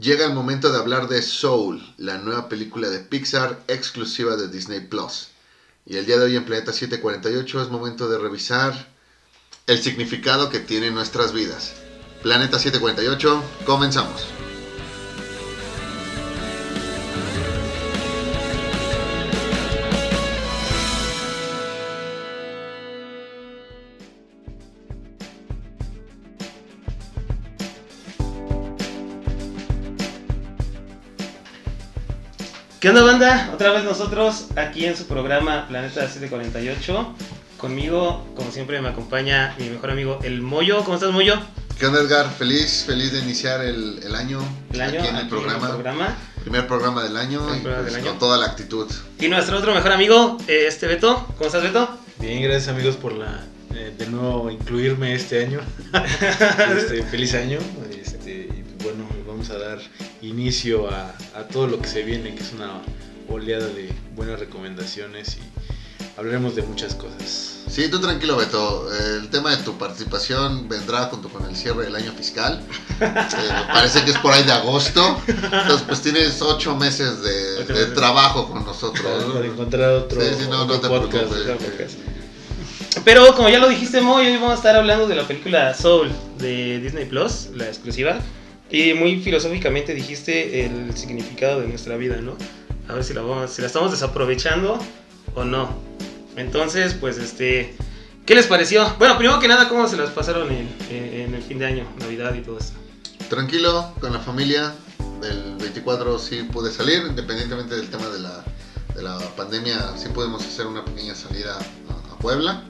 Llega el momento de hablar de Soul, la nueva película de Pixar exclusiva de Disney Plus. Y el día de hoy en Planeta 748 es momento de revisar el significado que tiene nuestras vidas. Planeta 748, comenzamos. ¿Qué onda banda? Otra vez nosotros aquí en su programa Planeta 748. Conmigo, como siempre, me acompaña mi mejor amigo El Moyo. ¿Cómo estás, Moyo? ¿Qué onda, Edgar? Feliz, feliz de iniciar el, el año, El año aquí en el aquí programa. programa. Primer programa del año Primer y programa pues del año. con toda la actitud. Y nuestro otro mejor amigo, eh, este Beto. ¿Cómo estás, Beto? Bien, gracias amigos por la eh, de nuevo incluirme este año. Este, feliz año. Este, y bueno, vamos a dar inicio a, a todo lo que se viene, que es una oleada de buenas recomendaciones y hablaremos de muchas cosas. Sí, tú tranquilo, Beto. El tema de tu participación vendrá junto con el cierre del año fiscal. Eh, parece que es por ahí de agosto. Entonces, pues tienes ocho meses de, Ocho de meses. trabajo con nosotros. Para, encontrar otro, Sí, sí, no, no te podcast. preocupes. Pero como ya lo dijiste, Moyo, hoy vamos a estar hablando de la película Soul de Disney Plus, la exclusiva. Y muy filosóficamente dijiste el significado de nuestra vida, ¿no? A ver si la, vamos, si la estamos desaprovechando o no. Entonces, pues, este. ¿Qué les pareció? Bueno, primero que nada, ¿cómo se las pasaron en, en- en el fin de año, Navidad y todo eso? Tranquilo, con la familia. El 24 sí pude salir, independientemente del tema de la, de la pandemia, sí pudimos hacer una pequeña salida a, a Puebla.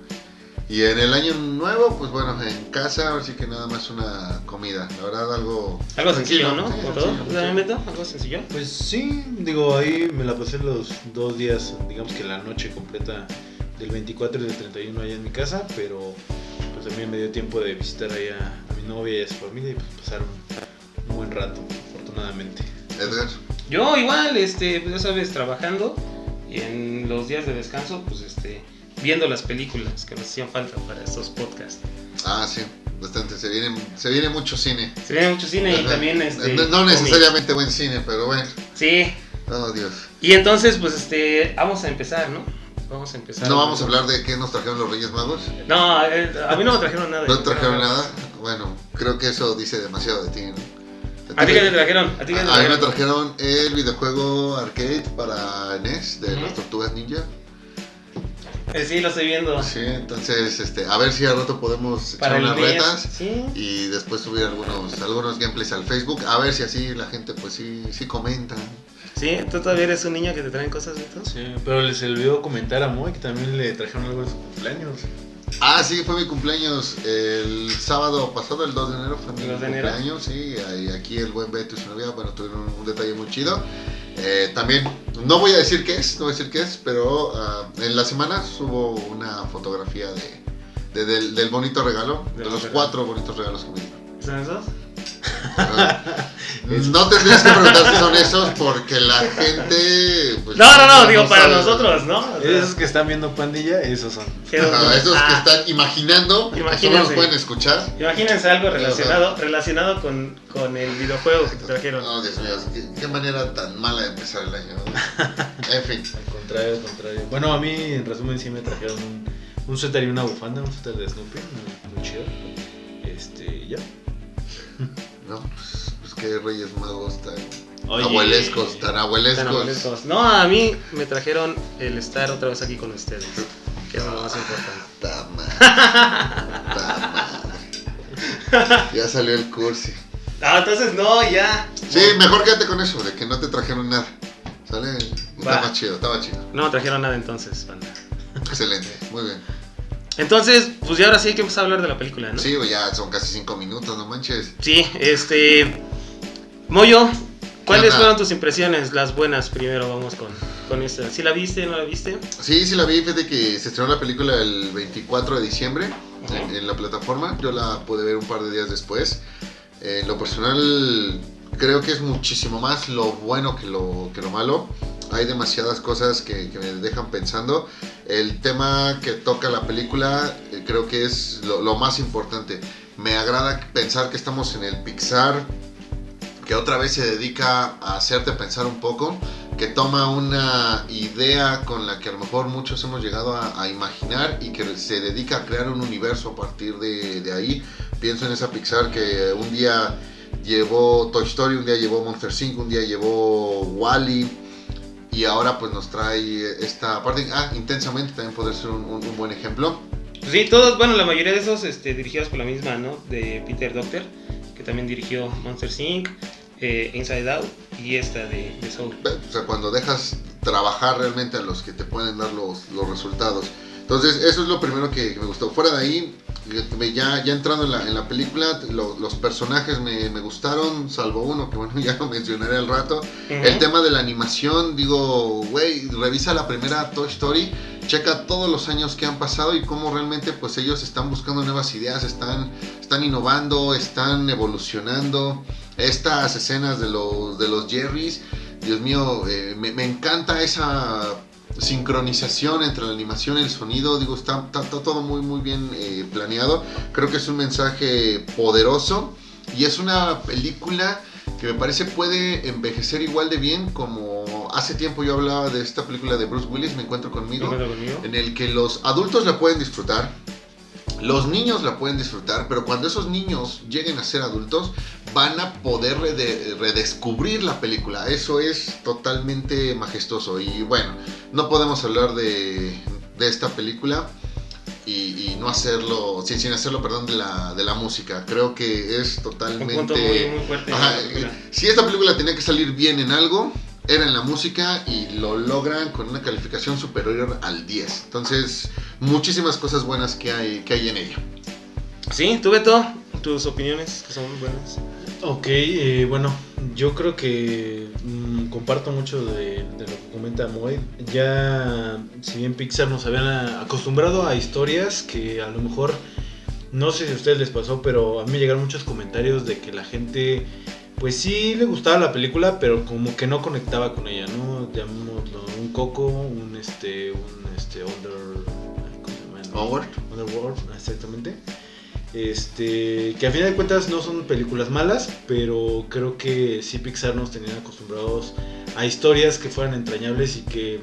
Y en el año nuevo, pues bueno, en casa, así que nada más una comida. La verdad, algo. Algo sencillo, ¿no? sí, Como todo. Algo sencillo. Pues sí, digo, ahí me la pasé los dos días, digamos que la noche completa del 24 y del 31 allá en mi casa, pero pues también me dio tiempo de visitar ahí a, a mi novia y a su familia y pues pasar un, un buen rato, afortunadamente. Edgar. Yo igual, este, pues ya sabes, trabajando y en los días de descanso, pues este, viendo las películas que nos hacían falta para estos podcasts. Ah, sí, bastante. Se viene, se viene mucho cine. Se viene mucho cine y también este. no, necesariamente buen cine, pero bueno. Sí. Oh, Dios. Y entonces, pues este, vamos a empezar, ¿no? Vamos a empezar. No vamos a hablar de qué nos trajeron los Reyes Magos. No, eh, a mí no me trajeron nada. No te trajeron nada. Bueno, creo que eso dice demasiado de ti. ¿no? ¿A ti qué te trajeron? ¿A ti te A mí me trajeron? el videojuego arcade para NES de Ujú. las Tortugas Ninja. Eh, sí, lo estoy viendo. Sí, entonces, este, a ver si al rato podemos Para echar unas NES, retas Sí. y después subir algunos, algunos gameplays al Facebook. A ver si así la gente, pues sí, sí comenta. Sí, tú todavía eres un niño que te traen cosas de todo. Sí, pero les olvidó comentar a Moy que también le trajeron algo de su cumpleaños. Ah, sí, fue mi cumpleaños el sábado pasado, el 2 de enero, fue mi 2 de enero. cumpleaños, sí, y aquí el buen Beto y su novia, bueno, tuvieron un, un detalle muy chido. Eh, también, no voy a decir qué es, no voy a decir qué es, pero ah, en la semana subo una fotografía de, de- del, del bonito regalo, de, De los cuatro bonitos regalos que me dieron. ¿Son esos? No tendrías que preguntar si son esos porque la gente... pues, No, no, no, digo para sabe. nosotros, ¿no? O sea, Esos que están viendo pandilla, esos son. Ajá, esos que Ah, están imaginando, que solo Imagínense. nos pueden escuchar. Imagínense algo relacionado, relacionado con, con el videojuego que te trajeron. No, Dios mío, qué, qué manera tan mala de empezar el año. En fin, Al contrario, al contrario. Bueno, a mí, en resumen, sí me trajeron un, un suéter y una bufanda, un suéter de Snoopy, muy, muy chido. Este, ya. no, pues, pues qué Reyes Magos tan Oye. abuelescos, tan abuelescos. Tan abuelescos. No, a mí me trajeron el estar otra vez aquí con ustedes. Que es lo más importante. Ta madre, ta madre. Ya salió el cursi. Ah, entonces no, ya. Sí, mejor quédate con eso, de que no te trajeron nada. ¿Sale? Va. Estaba chido, estaba chido. No trajeron nada entonces, banda. Excelente, muy bien. Entonces, pues ya ahora sí hay que empezar a hablar de la película, ¿no? Sí, ya son casi cinco minutos, no manches. Sí, este. Moyo, ¿cuáles fueron tus impresiones? Las buenas primero, vamos con, con esta. ¿Sí la viste? ¿No la viste? Sí, sí la vi, fíjate que se estrenó la película el 24 de diciembre en, en la plataforma. Yo la pude ver un par de días después. Eh, en lo personal, creo que es muchísimo más lo bueno que lo, que lo malo. Hay demasiadas cosas que, que me dejan pensando. El tema que toca la película eh, creo que es lo, más importante. Me agrada pensar que estamos en el Pixar que otra vez se dedica a hacerte pensar un poco, que toma una idea con la que a lo mejor muchos hemos llegado a, imaginar y que se dedica a crear un universo a partir de, ahí. Pienso en esa Pixar que un día llevó Toy Story, un día llevó Monster Inc., un día llevó Wally. Y ahora pues nos trae esta parte, ah, intensamente también puede ser un, un- un buen ejemplo. Pues sí, todos, bueno, la mayoría de esos este, dirigidos por la misma, ¿no? De Peter Docter, que también dirigió Monster Inc., eh, Inside Out y esta de, de Soul. O sea, cuando dejas trabajar realmente a los que te pueden dar los, los resultados. Entonces, eso es lo primero que, que me gustó. Fuera de ahí, ya, ya entrando en la, en la película, lo- los personajes me, me gustaron, salvo uno, que bueno, ya lo mencionaré al rato. El tema de la animación, digo, güey, revisa la primera Toy Story, checa todos los años que han pasado y cómo realmente pues ellos están buscando nuevas ideas, están, están innovando, están evolucionando. Estas escenas de los, de los Jerrys, Dios mío, eh, me, me encanta esa sincronización entre la animación y el sonido, digo, está, está- está todo muy muy bien eh, planeado. Creo que es un mensaje poderoso y es una película que me parece puede envejecer igual de bien como hace tiempo yo hablaba de esta película de Bruce Willis, Me encuentro ¿Te conmigo, encuentras conmigo? en el que los adultos la pueden disfrutar, los niños la pueden disfrutar, pero cuando esos niños lleguen a ser adultos van a poder rede- redescubrir la película. Eso es totalmente majestuoso y bueno, no podemos hablar de, de esta película y, y no hacerlo, sin, sin hacerlo, perdón, de la, de la música. Creo que es Un totalmente... punto muy, muy fuerte. Ajá, eh, si esta película tenía que salir bien en algo, era en la música y lo logran con una calificación superior al 10. Entonces, muchísimas cosas buenas que hay, que hay en ella. Sí, tú Beto, tus opiniones que son buenas. Ok, eh, bueno, yo creo que mm, comparto mucho de, de lo que comenta Moy. Ya, si bien Pixar nos habían acostumbrado a historias que a lo mejor, no sé si a ustedes les pasó, pero a mí me llegaron muchos comentarios de que la gente, pues sí le gustaba la película, pero como que no conectaba con ella, ¿no? Llamémoslo un coco, un este, un este, under, ¿cómo se llama? Onward. Underworld, exactamente. Este, que a final de cuentas no son películas malas, pero creo que sí Pixar nos tenían acostumbrados a historias que fueran entrañables y que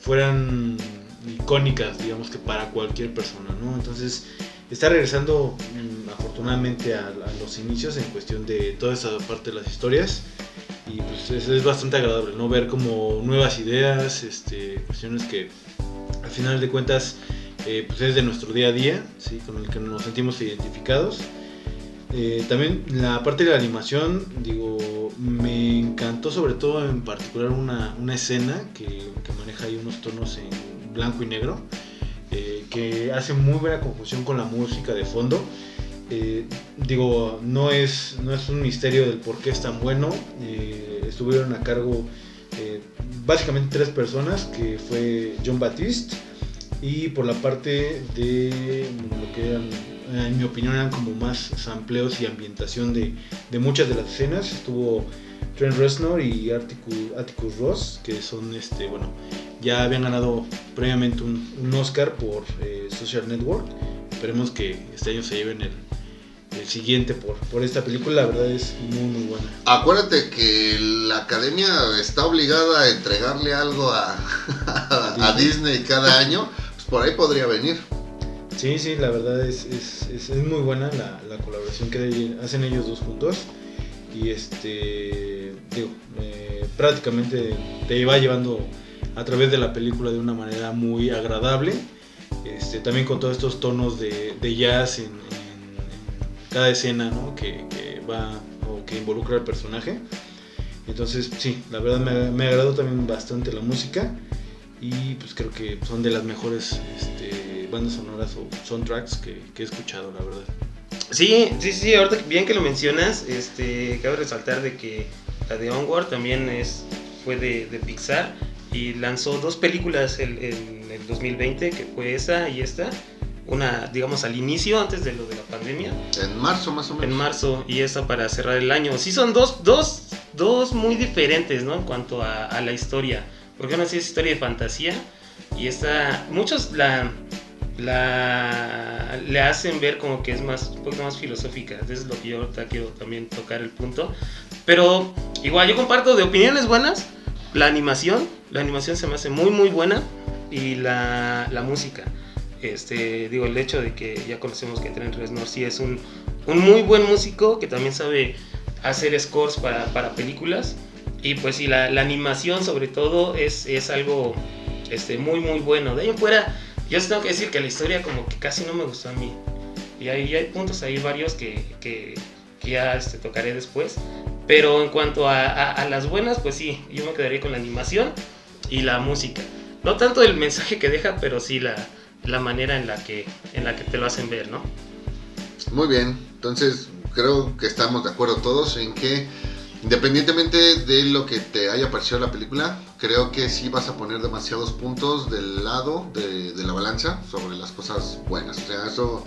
fueran icónicas, digamos que para cualquier persona, ¿no? Entonces, está regresando mm, afortunadamente a, los inicios en cuestión de toda esa parte de las historias y pues es, bastante agradable, ¿no? Ver como nuevas ideas, este, cuestiones que al final de cuentas eh, pues es de nuestro día a día, ¿sí? con el que nos sentimos identificados. Eh, también la parte de la animación, digo, me encantó sobre todo en particular una, una escena que, maneja ahí unos tonos en blanco y negro, que hace muy buena confusión con la música de fondo. Eh, digo, no es, no es un misterio del por qué es tan bueno. Eh, estuvieron a cargo eh, básicamente tres personas, que fue John Batiste, y por la parte de lo que eran, en mi opinión, eran como más sampleos y ambientación de, de muchas de las escenas. Estuvo Trent Reznor y Atticus, Atticus Ross, que son, este, bueno, ya habían ganado previamente un, un Oscar por eh, Social Network. Esperemos que este año se lleven el, el siguiente por, por esta película. La verdad es muy, muy buena. Acuérdate que la academia está obligada a entregarle algo a, a- a Disney cada año. Pues por ahí podría venir. Sí, sí, la verdad es, es, es- es muy buena la, la colaboración que hacen ellos dos juntos. Y este, prácticamente te va llevando a través de la película de una manera muy agradable. Este, también con todos estos tonos de, de jazz en, cada escena ¿no? que, va o que involucra al personaje. Entonces, sí, la verdad me, me agradó también bastante la música y pues creo que son de las mejores este, bandas sonoras o soundtracks que, que he escuchado, la verdad. Sí, sí, sí, ahorita bien que lo mencionas, este, cabe resaltar de que la de Onward también es, fue de, de Pixar y lanzó dos películas en el, el 2020, que fue esa y esta, una, digamos, al inicio, antes de lo de la pandemia, En marzo más o menos. en marzo, y esta para cerrar el año. Sí, son dos, dos, dos muy diferentes, ¿no? En cuanto a, a la historia, porque una sí es historia de fantasía y esta, muchos la, la le hacen ver como que es más un poco más filosófica. Eso es lo que yo ahorita quiero también tocar el punto. Pero igual yo comparto de opiniones buenas, la animación, la animación se me hace muy muy buena y la, la música. Este, digo, el hecho de que ya conocemos que Trent Reznor sí es un, un muy buen músico que también sabe hacer scores para, para películas. Y pues sí, la, la animación sobre todo es, es algo este, muy muy bueno. De ahí en fuera, yo tengo que decir que la historia como que casi no me gustó a mí. Y hay, hay puntos ahí varios que, que, que ya este, tocaré después. Pero en cuanto a, a, a las buenas, pues sí, yo me quedaría con la animación y la música. No tanto el mensaje que deja, pero sí la, la manera en la, que, en la que te lo hacen ver, ¿no? Muy bien, entonces creo que estamos de acuerdo todos en que independientemente de lo que te haya parecido la película, creo que sí vas a poner demasiados puntos del lado de, de la balanza sobre las cosas buenas. O sea, eso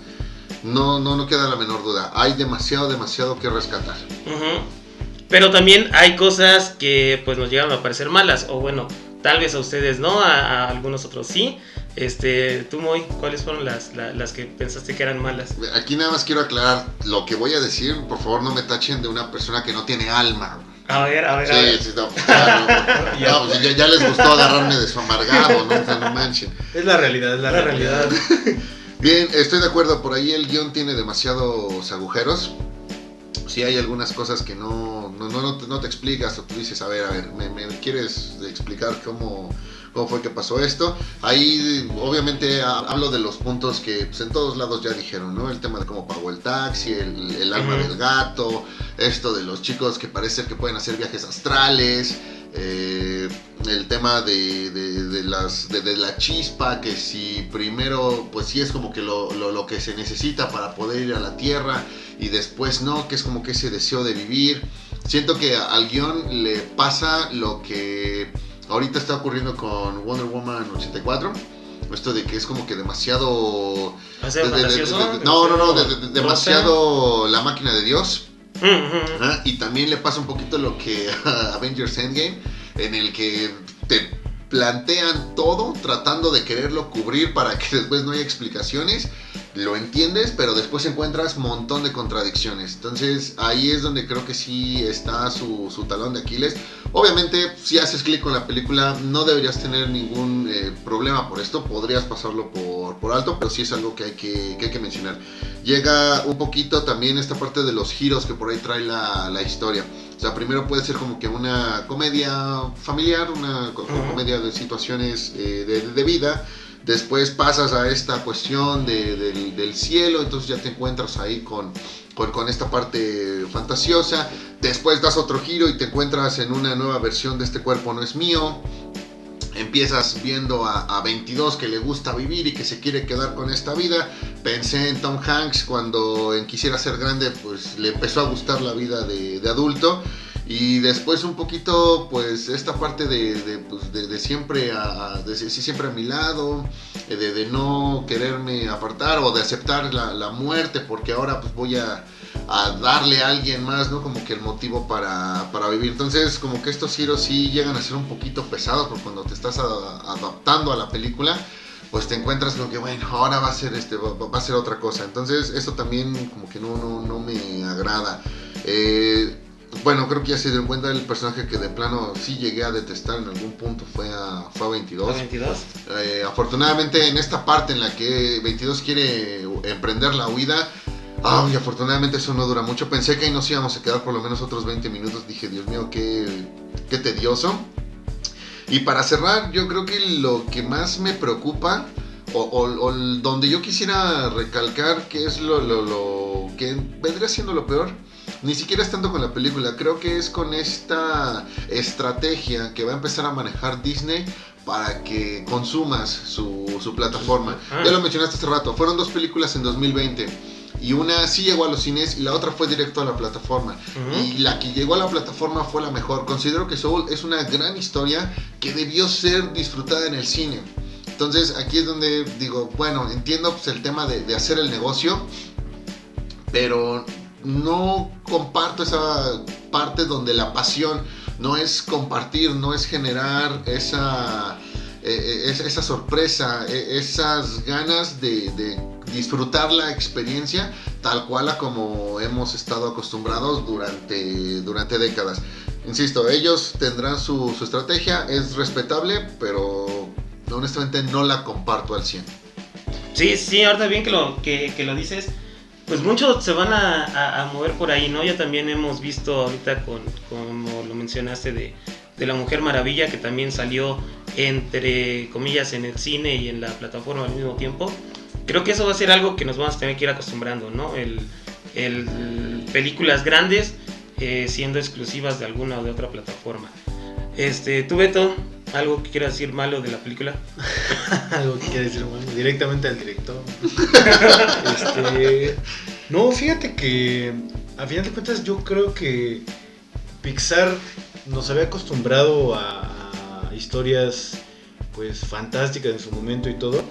no, no, no queda la menor duda. Hay demasiado, demasiado que rescatar. Ujú. Pero también hay cosas que pues nos llegaron a parecer malas, o bueno, tal vez a ustedes no, a, a algunos otros sí. Este, tú, Moy, ¿cuáles fueron las, la- las que pensaste que eran malas? Aquí nada más quiero aclarar lo que voy a decir. Por favor, no me tachen de una persona que no tiene alma. A ver, a ver, a ver. Sí, sí, no, claro. No, pues ya, ya les gustó agarrarme de su amargado, ¿no? O sea, no manchen. Es la realidad, es la, La realidad. realidad. Bien, estoy de acuerdo. Por ahí el guion tiene demasiados agujeros. Sí hay algunas cosas que no, no, no, no te, explicas o tú dices, a ver, a ver, ¿me, me quieres explicar cómo, cómo fue que pasó esto? Ahí obviamente ha- hablo de los puntos que pues, en todos lados ya dijeron, ¿no? El tema de cómo pagó el taxi, el, el del gato, esto de los chicos que parece que pueden hacer viajes astrales. Eh, el tema de, de- de las, de, de la chispa, que si primero, pues sí es como que lo, lo- lo que se necesita para poder ir a la Tierra y después no, que es como que ese deseo de vivir. Siento que al guion le pasa lo que ahorita está ocurriendo con Wonder Woman 84. Esto de que es como que demasiado... No, no, no, demasiado la máquina de Dios. Ajá, Y también le pasa un poquito lo que a Avengers Endgame, en el que te plantean todo tratando de quererlo cubrir para que después no haya explicaciones. Lo entiendes, pero después encuentras un montón de contradicciones. Entonces ahí es donde creo que sí está su, su talón de Aquiles. Obviamente, si haces clic con la película, no deberías tener ningún eh, problema por esto. Podrías pasarlo por, por alto, pero sí es algo que hay que, que hay que mencionar llega un poquito también esta parte de los giros que por ahí trae la, la historia. O sea, primero puede ser como que una comedia familiar, una comedia de situaciones eh, de, de vida. Después pasas a esta cuestión de- del, cielo, entonces ya te encuentras ahí con, con, esta parte fantasiosa. Después das otro giro y te encuentras en una nueva versión de este cuerpo no es mío. Empiezas viendo a, a 22 que le gusta vivir y que se quiere quedar con esta vida. Pensé en Tom Hanks cuando en Quisiera ser grande, pues le empezó a gustar la vida de adulto. Y después un poquito, pues esta parte de, de, pues, siempre, a, de, siempre a mi lado, eh, de, no quererme apartar o de aceptar la, muerte, porque ahora pues voy a, darle a alguien más, ¿no? Como que el motivo para, para vivir. Entonces, como que estos giros sí llegan a ser un poquito pesados, porque cuando te estás adaptando a la película, pues te encuentras con que, bueno, ahora va a ser, este, va, va a ser otra cosa. Entonces, eso también como que no, no, no me agrada. Eh, bueno, creo que ya se dieron cuenta el personaje que de plano sí llegué a detestar en algún punto fue a, fue a 22. ¿A 22? Eh, afortunadamente en esta parte en la que 22 quiere emprender la huida, ay, afortunadamente eso no dura mucho. Pensé que ahí nos íbamos a quedar por lo menos otros 20 minutos. Dije, Dios mío, qué, qué tedioso. Y para cerrar, yo creo que lo que más me preocupa, o, o- donde yo quisiera recalcar que es lo, lo- lo que vendría siendo lo peor, ni siquiera es tanto con la película, creo que es con esta estrategia que va a empezar a manejar Disney para que consumas su, su plataforma. Ah. Ya lo mencionaste hace rato, fueron dos películas en 2020 y una sí llegó a los cines y la otra fue directo a la plataforma. Y la que llegó a la plataforma fue la mejor. Considero que Soul es una gran historia que debió ser disfrutada en el cine. Entonces aquí es donde digo, bueno, entiendo pues, el tema de, de hacer el negocio, pero no comparto esa parte donde la pasión no es compartir, no es generar esa, eh, eh, esa sorpresa, eh, esas ganas de, disfrutar la experiencia tal cual a como hemos estado acostumbrados durante, durante décadas. Insisto, ellos tendrán su, estrategia, es respetable, pero honestamente no la comparto al 100. Sí, sí, ahorita bien que lo, que lo dices pues muchos se van a, mover por ahí, ¿no? Ya también hemos visto ahorita con, como lo mencionaste, de, de, La Mujer Maravilla, que también salió entre comillas en el cine y en la plataforma al mismo tiempo. Creo que eso va a ser algo que nos vamos a tener que ir acostumbrando, ¿no? El, el películas grandes eh, siendo exclusivas de alguna o de otra plataforma. Este, tú Beto, ¿Algo que quieras decir malo de la película? Algo que quieras decir malo. Directamente al director. este, no, fíjate que a final de cuentas yo creo que Pixar nos había acostumbrado a, a historias pues fantásticas en su momento y todo.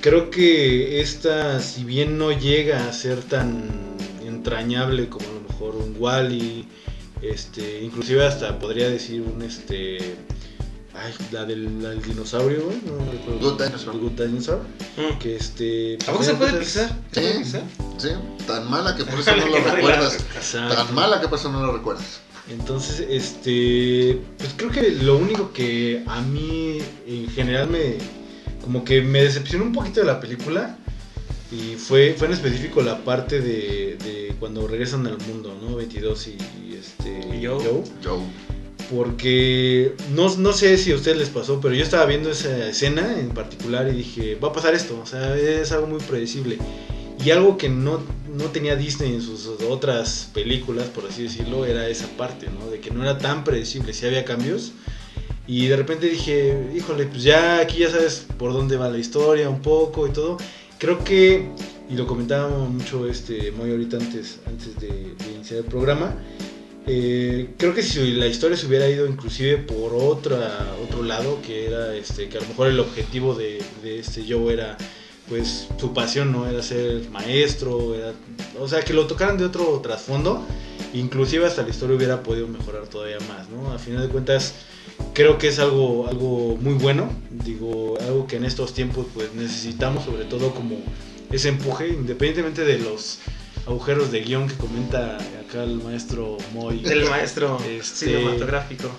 Creo que esta, si bien no llega a ser tan entrañable como a lo mejor un Wally, este, inclusive hasta podría decir un este Ay, la del, la del dinosaurio, güey. No recuerdo. Good Dinosaur. Good Dinosaur. Mm. Que este. ¿A poco se puede pisar? Sí, sí. Tan mala que por eso no lo recuerdas. Tan mala que por eso no lo recuerdas. Entonces, este. Pues creo que lo único que a mí en general me. Como que me decepcionó un poquito de la película. Y fue, fue en específico la parte de, de cuando regresan al mundo, ¿no? 22 y, y este. ¿Y Joe? Joe. Joe porque no, no, sé si a ustedes les pasó, pero yo estaba viendo esa escena en particular y dije, va a pasar esto, o sea, es algo muy predecible. Y algo que no, no tenía Disney en sus otras películas, por así decirlo, era esa parte, ¿no? De que no era tan predecible, si había cambios. Y de repente dije, híjole, pues ya aquí ya sabes por dónde va la historia un poco y todo. Creo que, y lo comentábamos mucho este, muy ahorita antes, antes de, iniciar el programa, eh, creo que si la historia se hubiera ido inclusive por otra, otro lado, que era este, que a lo mejor el objetivo de, este Joe era pues su pasión, ¿no? Era ser maestro, o sea, que lo tocaran de otro trasfondo, inclusive hasta la historia hubiera podido mejorar todavía más, ¿no? A final de cuentas, creo que es algo, algo muy bueno, digo, algo que en estos tiempos pues necesitamos, sobre todo como ese empuje, independientemente de los agujeros de guion que comenta acá el maestro Moy. El maestro este, cinematográfico.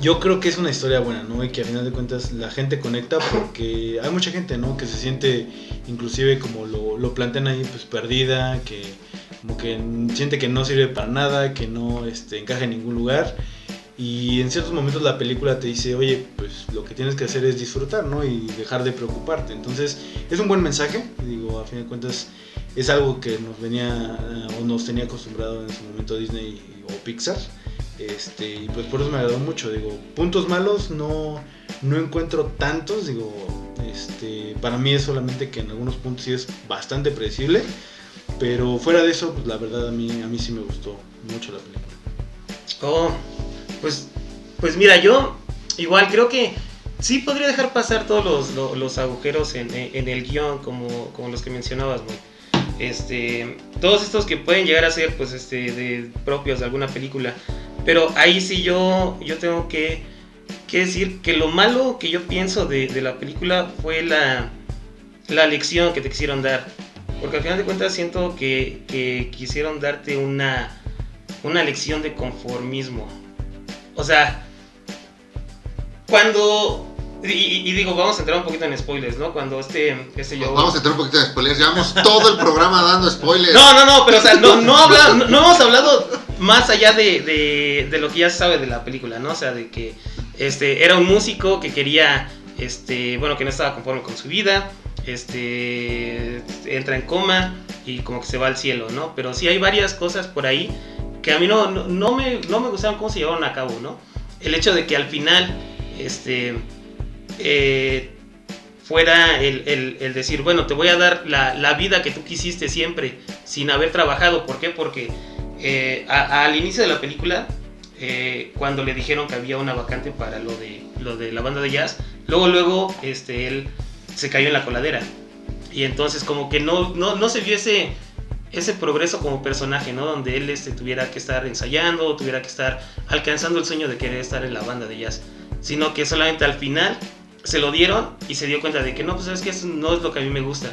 Yo creo que es una historia buena, ¿no? Y que a final de cuentas la gente conecta porque hay mucha gente, ¿no? Que se siente inclusive como lo, lo plantean ahí, pues perdida, que como que siente que no sirve para nada, que no este, encaja en ningún lugar. Y en ciertos momentos la película te dice, oye, pues lo que tienes que hacer es disfrutar, ¿no? Y dejar de preocuparte. Entonces, es un buen mensaje. Digo, a fin de cuentas, es algo que nos venía o nos tenía acostumbrado en su momento Disney o Pixar. Este, y pues por eso me agradó mucho. Digo, puntos malos no, no encuentro tantos. Digo, este, para mí es solamente que en algunos puntos sí es bastante predecible. Pero fuera de eso, pues la verdad a mí, a mí sí me gustó mucho la película. Oh, pues, pues mira, yo igual creo que sí podría dejar pasar todos los, los, agujeros en, en, el guion, como, como los que mencionabas, Este, todos estos que pueden llegar a ser, pues, este, de, propios de alguna película. Pero ahí sí yo, yo tengo que, que decir que lo malo que yo pienso de, de la película fue la, la lección que te quisieron dar. Porque al final de cuentas siento que, que quisieron darte una, una lección de conformismo. O sea, cuando. Y, digo, vamos a entrar un poquito en spoilers, ¿no? Cuando este, este yo... Vamos a entrar un poquito en spoilers. Llevamos todo el programa dando spoilers. No, no, no, pero o sea, no, no, no, hemos hablado más allá de, de, de, lo que ya se sabe de la película, ¿no? O sea, de que este, era un músico que quería, este, bueno, que no estaba conforme con su vida, este, entra en coma y como que se va al cielo, ¿no? Pero sí hay varias cosas por ahí que a mí no, no, me, no me gustaban cómo se llevaron a cabo, ¿no? El hecho de que al final, este, eh, fuera el, el, decir, bueno, te voy a dar la, la, vida que tú quisiste siempre, sin haber trabajado. ¿Por qué? Porque eh, al inicio de la película, eh, cuando le dijeron que había una vacante para lo de, lo de la banda de jazz, luego, luego, este, él se cayó en la coladera. Y entonces como que no, no, no se vio ese, ese progreso como personaje, ¿no? Donde él este, tuviera que estar ensayando, tuviera que estar alcanzando el sueño de querer estar en la banda de jazz. Sino que solamente al final se lo dieron y se dio cuenta de que no, pues es que eso no es lo que a mí me gusta.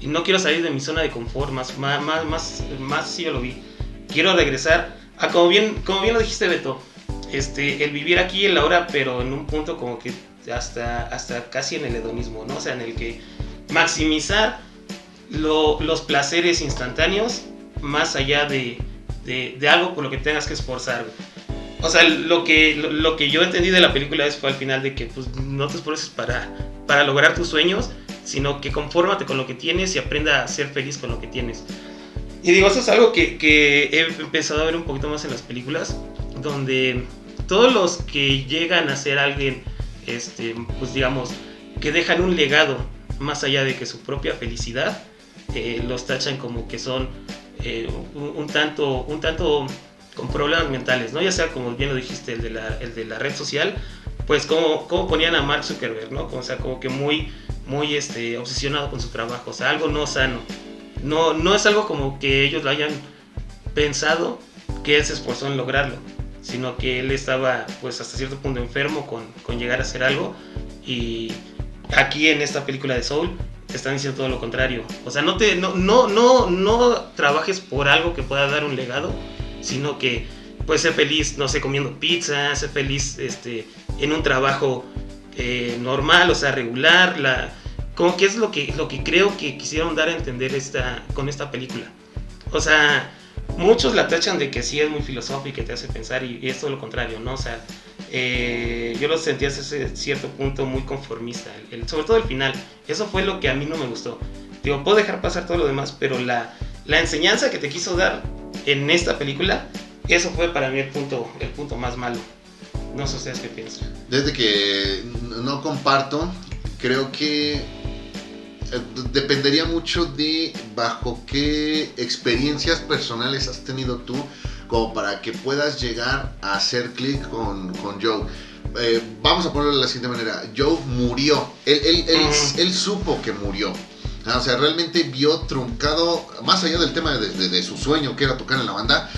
Y no quiero salir de mi zona de confort, más, más, más, más, sí yo lo vi. Quiero regresar a como bien, como bien lo dijiste, Beto, este, el vivir aquí en la hora, pero en un punto como que hasta, hasta casi en el hedonismo, ¿no? O sea, en el que maximizar lo- los placeres instantáneos más allá de, de, de algo por lo que tengas que esforzar. O sea, lo que, lo, lo que yo entendí de la película fue al final de que pues, no te esfuerces para, para lograr tus sueños, sino que confórmate con lo que tienes y aprenda a ser feliz con lo que tienes. Y digo, eso es algo que, que he empezado a ver un poquito más en las películas, donde todos los que llegan a ser alguien, este, pues digamos, que dejan un legado más allá de que su propia felicidad, eh, los tachan como que son eh, un, tanto, un tanto con problemas mentales, ¿no? Ya sea como bien lo dijiste, el de la, el de la red social, pues como, como ponían a Mark Zuckerberg, ¿no? O sea, como que muy, muy este, obsesionado con su trabajo, o sea, algo no sano. No, no es algo como que ellos lo hayan pensado que él se esforzó en lograrlo, sino que él estaba pues hasta cierto punto enfermo con, con llegar a hacer algo y aquí en esta película de Soul están diciendo todo lo contrario. O sea, no, te, no, no, no, no trabajes por algo que pueda dar un legado, sino que puedes ser feliz, no sé, comiendo pizza, ser feliz este, en un trabajo eh, normal, o sea, regular, la, como que es lo que, lo que creo que quisieron dar a entender esta, con esta película. O sea, muchos la tachan de que sí es muy filosófica y te hace pensar y, y es todo lo contrario, ¿no? O sea, eh, yo lo sentí hasta cierto punto muy conformista, el- el- sobre todo el final. Eso fue lo que a mí no me gustó. Digo, puedo dejar pasar todo lo demás, pero la, la enseñanza que te quiso dar en esta película, eso fue para mí el punto, el punto más malo. No sé ustedes qué piensan. Desde que no comparto, creo que eh, dependería mucho de bajo qué experiencias personales has tenido tú como para que puedas llegar a hacer clic con, con Joe. Eh, vamos a ponerlo de la siguiente manera. Joe murió. Él, él- él- él supo que murió. Ah, O sea, realmente vio truncado, más allá del tema de, de- de su sueño que era tocar en la banda,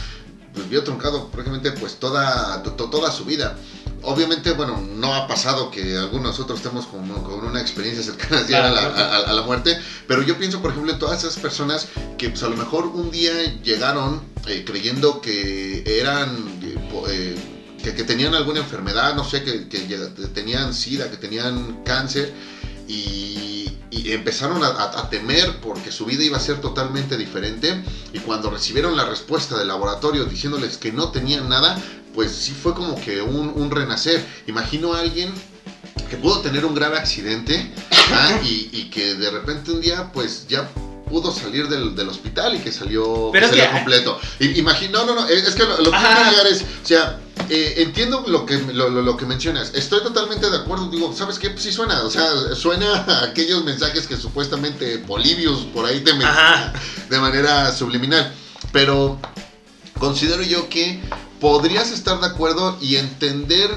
pues vio truncado prácticamente pues toda, to- to- toda su vida. Obviamente, bueno, no ha pasado que algunos nosotros estemos con, con una experiencia cercana ya a, la, a- a la muerte, pero yo pienso, por ejemplo, en todas esas personas que pues, a lo mejor un día llegaron eh, creyendo que eran, eh, que, tenían alguna enfermedad, no sé, que, que tenían sida, que tenían cáncer, y, empezaron a, temer porque su vida iba a ser totalmente diferente, y cuando recibieron la respuesta del laboratorio diciéndoles que no tenían nada, pues sí fue como que un, renacer. Imagino a alguien que pudo tener un grave accidente ¿ah? y que de repente un día pues ya pudo salir del, del hospital y que salió, Pero que es salió que- completo. Imagino, no, no, no, es que lo, lo que quiero llegar es, o sea, eh, entiendo lo que, lo, lo- lo que mencionas, estoy totalmente de acuerdo, digo, ¿sabes qué? Pues sí suena, o sea, suena a aquellos mensajes que supuestamente Bolivius por ahí te men- Ajá. de manera subliminal, pero considero yo que podrías estar de acuerdo y entender,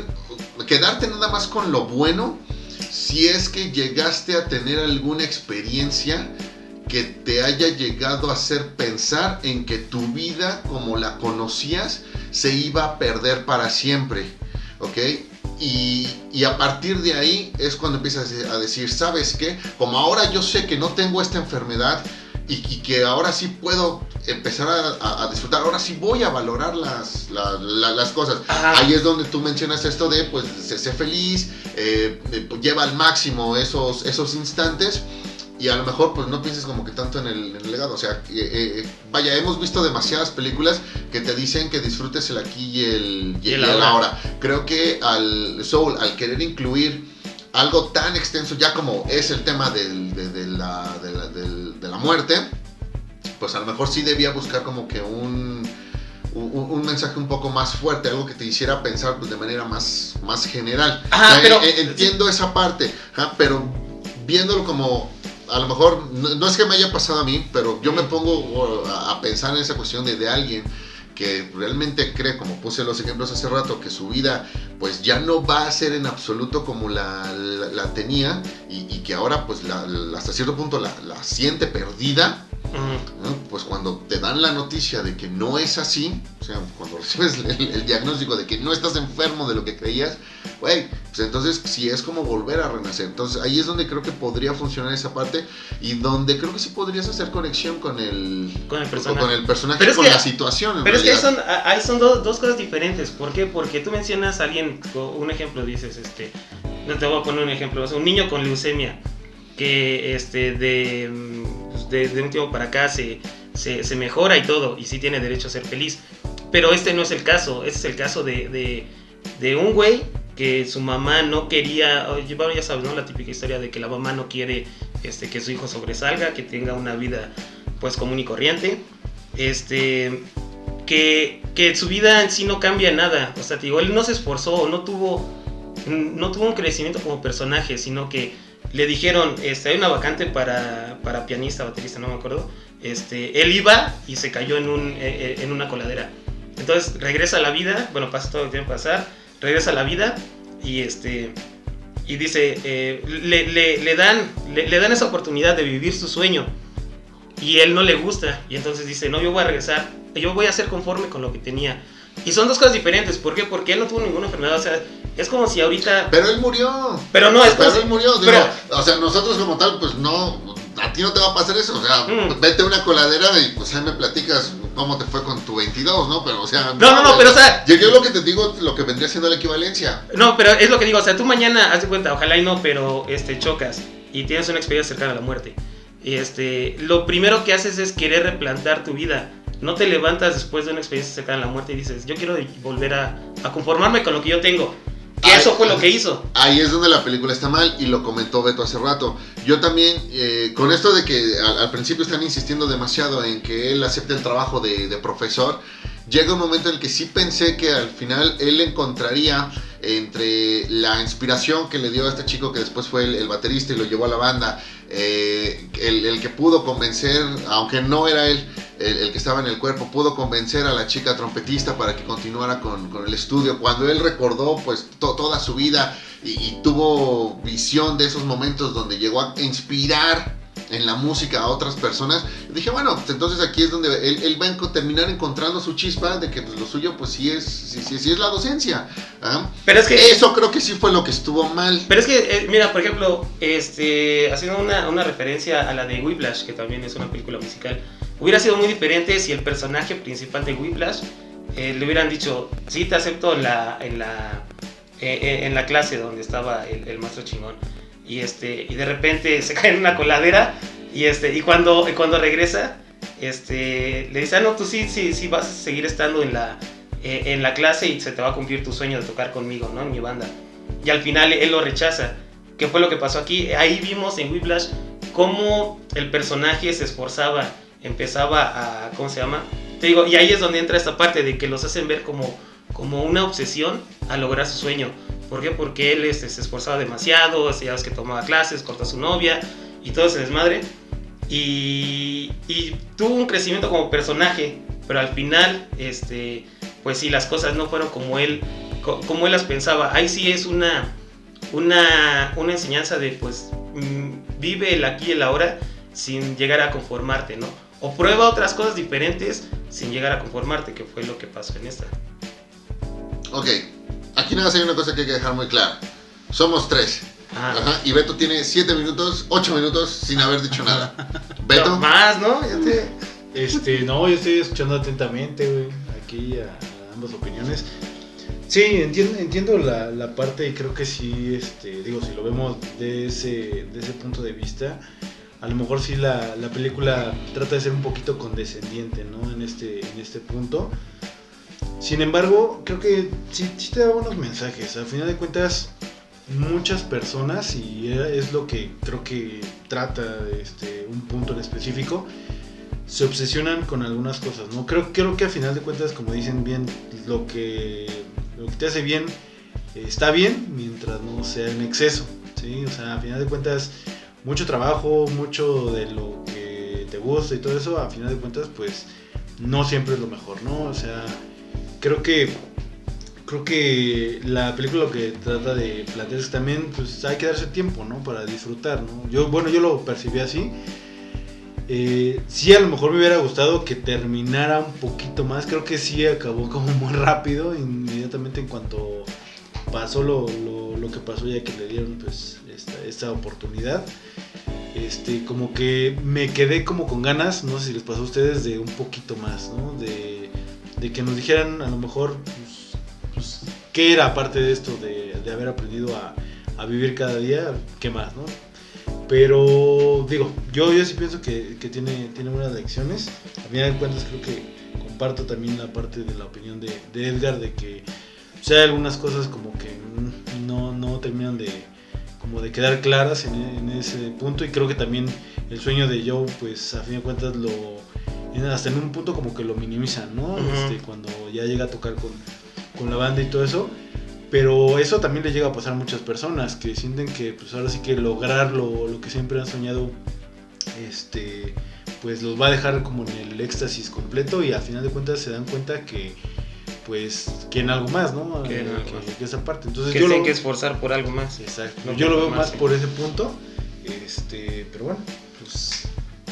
quedarte nada más con lo bueno si es que llegaste a tener alguna experiencia que te haya llegado a hacer pensar en que tu vida como la conocías se iba a perder para siempre, ¿ok? Y, y a partir de ahí es cuando empiezas a decir, ¿sabes qué? Como ahora yo sé que no tengo esta enfermedad y, y que ahora sí puedo empezar a, disfrutar, ahora sí voy a valorar las, la- la- las cosas. Ajá. Ahí es donde tú mencionas esto de, pues, sé, sé feliz, eh, eh, pues, lleva al máximo esos, esos instantes y a lo mejor pues no pienses como que tanto en el, en el legado. O sea, eh, eh, vaya, hemos visto demasiadas películas que te dicen que disfrutes el aquí y el, y, Y el y el ahora. Creo que al Soul, al querer incluir algo tan extenso ya como es el tema del- de, de la, de la- del- de la muerte, pues a lo mejor sí debía buscar como que un, un, un mensaje un poco más fuerte, algo que te hiciera pensar pues, de manera más, más general. Ajá, O sea, pero- eh, eh, entiendo esa parte, ajá, pero viéndolo como, a lo mejor, no, no es que me haya pasado a mí, pero yo me pongo o, a, pensar en esa cuestión de, de alguien que realmente cree, como puse los ejemplos hace rato, que su vida pues ya no va a ser en absoluto como la, la- la tenía y, y que ahora pues la- hasta cierto punto la, la siente perdida. ¿No? pues cuando te dan la noticia de que no es así, o sea, cuando recibes el, el diagnóstico de que no estás enfermo de lo que creías, güey, pues entonces sí es como volver a renacer. Entonces ahí es donde creo que podría funcionar esa parte y donde creo que sí podrías hacer conexión con el, Con el personaje. con el personaje, Pero es con que- la situación. en Pero es que ahí son, ahí son do- dos cosas diferentes. ¿Por qué? Porque tú mencionas a alguien, un ejemplo, dices, este, no te voy a poner un ejemplo, o sea, un niño con leucemia que este, de, pues, de, un tiempo para acá se, se, mejora y todo, y sí tiene derecho a ser feliz. Pero este no es el caso, este es el caso de, de, un güey que su mamá no quería, bueno, ya sabes, ¿no? La típica historia de que la mamá no quiere este, que su hijo sobresalga, que tenga una vida pues común y corriente. Este, que, que su vida en sí no cambia nada. O sea, te digo, él no se esforzó, no tuvo, no tuvo un crecimiento como personaje, sino que le dijeron, este, hay una vacante para, para pianista, baterista, no me acuerdo. Este, él iba y se cayó en, un, eh, eh, en una coladera. Entonces regresa a la vida, bueno, pasa todo lo que tiene que pasar, regresa a la vida y este y dice, eh, le, le- dan, le, le dan esa oportunidad de vivir su sueño y él no le gusta y entonces dice, no, yo voy a regresar, yo voy a ser conforme con lo que tenía. Y son dos cosas diferentes, ¿por qué? Porque él no tuvo ninguna enfermedad, o sea, es como si ahorita... Pero él murió. Pero no, es Pero él murió, digo, pero- o sea, nosotros como tal, pues no, a ti no te va a pasar eso, o sea, Mm. vete a una coladera y pues ahí me platicas cómo te fue con tu 22, ¿no? Pero, o sea... No, no, no, pero o sea, Yo, yo lo que te digo, lo que vendría siendo la equivalencia. No, pero es lo que digo, o sea, tú mañana, haz de cuenta, ojalá y no, pero este, chocas y tienes una experiencia cercana a la muerte. Y este, lo primero que haces es querer replantar tu vida. No te levantas después de una experiencia cercana a la muerte y dices, yo quiero volver a, a conformarme con lo que yo tengo. Que eso fue lo que hizo. Ahí es donde la película está mal y lo comentó Beto hace rato. Yo también, eh, con esto de que al, al principio están insistiendo demasiado en que él acepte el trabajo de, de profesor, llega un momento en el que sí pensé que al final él encontraría entre la inspiración que le dio a este chico que después fue el, el baterista y lo llevó a la banda, eh, el, el que pudo convencer, aunque no era él el, el que estaba en el cuerpo, pudo convencer a la chica trompetista para que continuara con, con el estudio. Cuando él recordó pues to- toda su vida y, y tuvo visión de esos momentos donde llegó a inspirar en la música a otras personas, dije, bueno, pues entonces aquí es donde él, él va a terminar encontrando su chispa de que pues, lo suyo pues sí es, sí, sí- sí es la docencia. ¿ah? Pero es que Eso creo que sí fue lo que estuvo mal. Pero es que, eh, mira, por ejemplo, este, haciendo una, una referencia a la de Whiplash, que también es una película musical, hubiera sido muy diferente si el personaje principal de Whiplash eh, le hubieran dicho, sí, te acepto en la, en la, eh, eh, en la clase donde estaba el, el maestro chingón. Y, este, y de repente se cae en una coladera y, este, y cuando, cuando regresa, este, le dice, ah, no, tú sí, sí, sí vas a seguir estando en la, eh, en la clase y se te va a cumplir tu sueño de tocar conmigo, ¿no? En mi banda y al final él lo rechaza. ¿Qué fue lo que pasó aquí? Ahí vimos en Whiplash cómo el personaje se esforzaba, empezaba a, ¿cómo se llama? Te digo, y ahí es donde entra esta parte de que los hacen ver como, como una obsesión a lograr su sueño. ¿Por qué? Porque él este, se esforzaba demasiado, ves que tomaba clases, cortó a su novia y todo ese desmadre. Y, y tuvo un crecimiento como personaje, pero al final, este, pues sí, las cosas no fueron como él, co- como él las pensaba. Ahí sí es una, una, una enseñanza de, pues, mm, vive el aquí y el ahora sin llegar a conformarte, ¿no? O prueba otras cosas diferentes sin llegar a conformarte, que fue lo que pasó en esta. Ok, aquí nada más hay una cosa que hay que dejar muy clara. Somos tres. Ah, Ajá, y Beto tiene 7 minutos, 8 minutos sin haber dicho nada. Beto, no, más, ¿no? Ya te- Este, no, yo estoy escuchando atentamente, güey, aquí a, a ambas opiniones. Sí, entiendo, entiendo la, la parte y creo que sí, este, digo, si lo vemos de ese, de ese punto de vista, a lo mejor sí la, la película trata de ser un poquito condescendiente, ¿no? En este, en este punto. Sin embargo, creo que sí, sí te da buenos mensajes. Al final de cuentas, muchas personas, y es lo que creo que trata este, un punto en específico, se obsesionan con algunas cosas, ¿no? Creo, creo que a final de cuentas, como dicen bien, lo que, lo que te hace bien eh, está bien mientras no sea en exceso, ¿sí? O sea, a final de cuentas, mucho trabajo, mucho de lo que te gusta y todo eso, a final de cuentas, pues no siempre es lo mejor, ¿no? O sea, creo que creo que la película lo que trata de plantear es también pues hay que darse tiempo, ¿no? Para disfrutar, ¿no? Yo, bueno, yo lo percibí así. Eh, sí, a lo mejor me hubiera gustado que terminara un poquito más. Creo que sí acabó como muy rápido, inmediatamente en cuanto pasó lo, lo, lo que pasó ya que le dieron pues esta, esta oportunidad. Este, como que me quedé como con ganas, no sé si les pasó a ustedes, de un poquito más, ¿no? De, que nos dijeran a lo mejor pues, pues, qué era aparte de esto, de, haber aprendido a, vivir cada día, qué más, ¿no? Pero digo, yo, yo sí pienso que, tiene, tiene buenas lecciones. A final de cuentas creo que comparto también la parte de la opinión de, Edgar de que sea, hay algunas cosas como que no, no terminan de como de quedar claras en, en, ese punto y creo que también el sueño de Joe pues a fin de cuentas lo hasta en un punto como que lo minimizan, ¿no? Uh -huh. este, cuando ya llega a tocar con, con la banda y todo eso pero eso también le llega a pasar a muchas personas que sienten que pues ahora sí que lograr lo, lo que siempre han soñado este pues los va a dejar como en el éxtasis completo y al final de cuentas se dan cuenta que pues quieren algo más, ¿no? Que, que, que, que esa parte. Entonces que yo lo... que esforzar por algo más. Exacto. No yo lo veo más por ese punto. Este, pero bueno, pues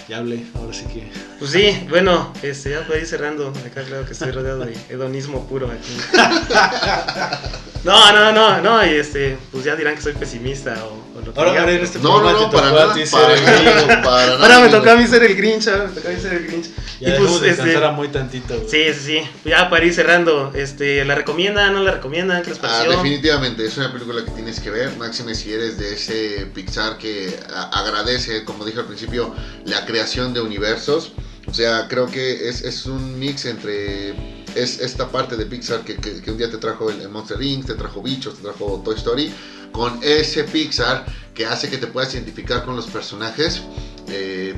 ya hablé, ahora sí que. Pues sí, bueno, este, ya voy cerrando. Acá claro que estoy rodeado de hedonismo puro aquí. No, no, no, no, y este, pues ya dirán que soy pesimista o, o lo que Ahora, digan. en este No, no, no, para nada. Para, nada, para Ahora me tocó a mí ser el Grinch, ahora me tocó a mí ser el Grinch. Ya y pues, este, descansar a muy tantito, güey. Sí, sí, sí. Ya para ir cerrando, este, ¿la recomiendan? ¿No la recomiendan? ¿Qué les Ah, pareció? definitivamente, es una película que tienes que ver, máxime si eres de ese Pixar que a- agradece, como dije al principio, la creación de universos. O sea, creo que es, es un mix entre es esta parte de Pixar que, que- que un día te trajo el, el Monster Inc., te trajo Bichos, te trajo Toy Story, con ese Pixar que hace que te puedas identificar con los personajes. eh,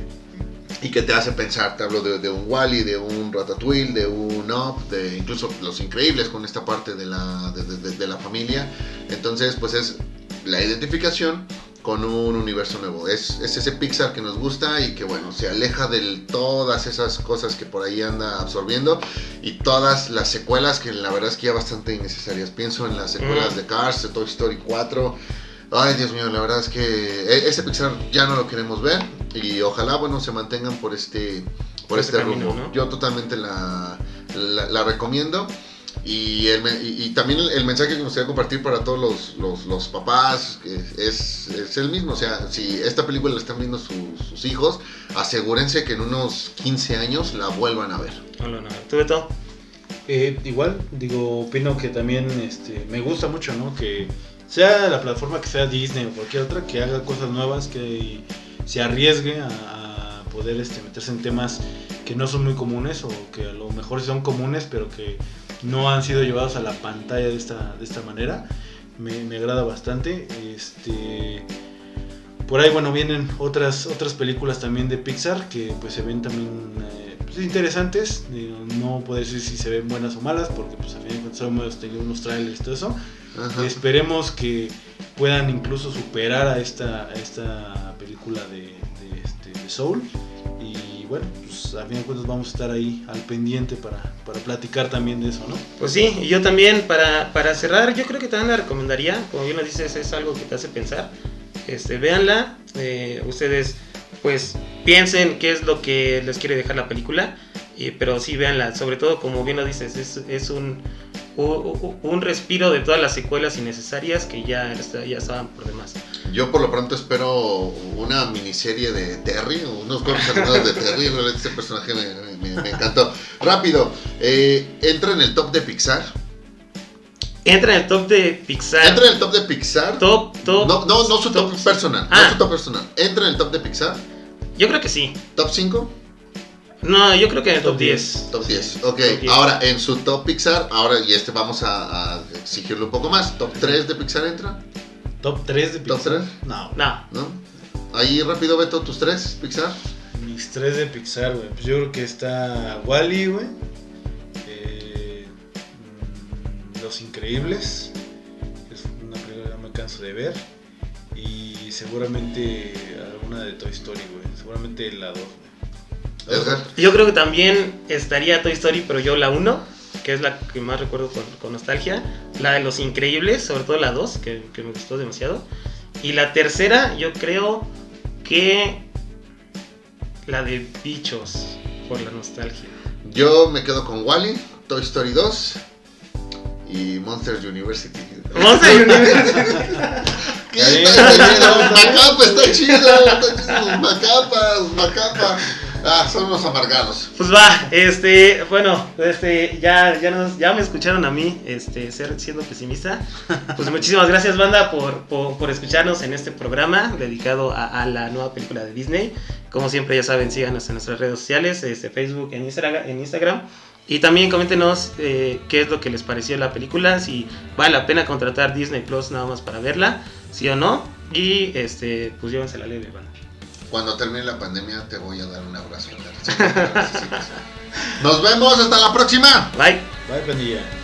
y que te hace pensar, te hablo de, de un Wally, de un Ratatouille, de un Up, de incluso Los Increíbles con esta parte de la, de, de- de la familia. Entonces, pues es la identificación con un universo nuevo. Es, es ese Pixar que nos gusta y que, bueno, se aleja de todas esas cosas que por ahí anda absorbiendo y todas las secuelas que la verdad es que ya bastante innecesarias. Pienso en las secuelas de Cars, de Toy Story 4. Ay, Dios mío, la verdad es que e- ese Pixar ya no lo queremos ver y ojalá, bueno, se mantengan por este, por este camino, rumbo. ¿no? Yo totalmente la, la, la recomiendo. Y, el me- y, y también el, el mensaje que me gustaría compartir para todos los, los, los papás es, es el mismo. O sea, si esta película la están viendo su- sus hijos, asegúrense que en unos 15 años la vuelvan a ver. No, no, no. ¿Tú, Beto? Eh, igual, digo, opino que también este, me gusta mucho, ¿no? Que sea la plataforma que sea Disney o cualquier otra, que haga cosas nuevas, que se arriesgue a, a poder este, meterse en temas que no son muy comunes o que a lo mejor son comunes, pero que no han sido llevados a la pantalla de esta, de esta manera. Me, me agrada bastante. Este, por ahí, bueno, vienen otras, otras películas también de Pixar que pues se ven también eh, pues, interesantes. No puedo decir si se ven buenas o malas, porque pues al final hemos tenido unos trailers y todo eso. Ajá. Esperemos que puedan incluso superar a esta, a esta película de, de, este, de Soul. Bueno, pues a fin de cuentas vamos a estar ahí al pendiente para, para platicar también de eso, ¿no? Pues sí, y yo también, para, para cerrar, yo creo que también la recomendaría, como bien lo dices, es algo que te hace pensar. Este, véanla, eh, ustedes pues piensen qué es lo que les quiere dejar la película, pero sí véanla, sobre todo como bien lo dices, es, es un, un, un respiro de todas las secuelas innecesarias que ya, ya estaban por demás. Yo por lo pronto espero una miniserie de Terry, unos cortos animados de Terry, realmente este personaje me, me- me encantó. Rápido, eh, entra en el top de Pixar. Entra en el top de Pixar. Entra en el top de Pixar. Top, top. No, no, no su top personal, Ah. no su top personal. Entra en el top de Pixar. Yo creo que sí. Top 5, No, yo creo que en el top, Top 10. top 10. Ok, Top 10. ahora en su top Pixar, ahora y este vamos a, a exigirle un poco más. Top 3 de Pixar entra, Top 3 de Top Pixar. tres? No, No. ¿no? Ahí rápido, Beto, tus 3 Pixar. mis 3 de Pixar, güey. Pues yo creo que está Wally, güey. Eh, mm, Los Increíbles. Es una película que no me canso de ver. Y seguramente alguna de Toy Story, güey. Seguramente la 2, güey. Edgar. Yo creo que también estaría Toy Story, pero yo la 1, que es la que más recuerdo con, con nostalgia. La de Los Increíbles, sobre todo la 2, que, que me gustó demasiado. Y la tercera, yo creo que La de bichos, por la nostalgia. Yo me quedo con Wally, Toy Story 2 y Monsters University. Monster University. ¿Qué? Está chido, Macapa, está chido, Macapa, Macapa. Ah, son los amargados. Pues va, este, bueno, este, ya, ya, nos, ya me escucharon a mí, este, ser, siendo pesimista. Pues muchísimas gracias, banda, por, por, por escucharnos en este programa dedicado a, a, la nueva película de Disney. Como siempre, ya saben, síganos en nuestras redes sociales, este, Facebook, en Instagram, en Instagram. Y también coméntenos eh, qué es lo que les pareció la película, si vale la pena contratar Disney Plus nada más para verla, sí o no. Y este, pues llévense la leve, banda. Cuando termine la pandemia te voy a dar un abrazo. Nos vemos, hasta la próxima. Bye. Bye, pandilla.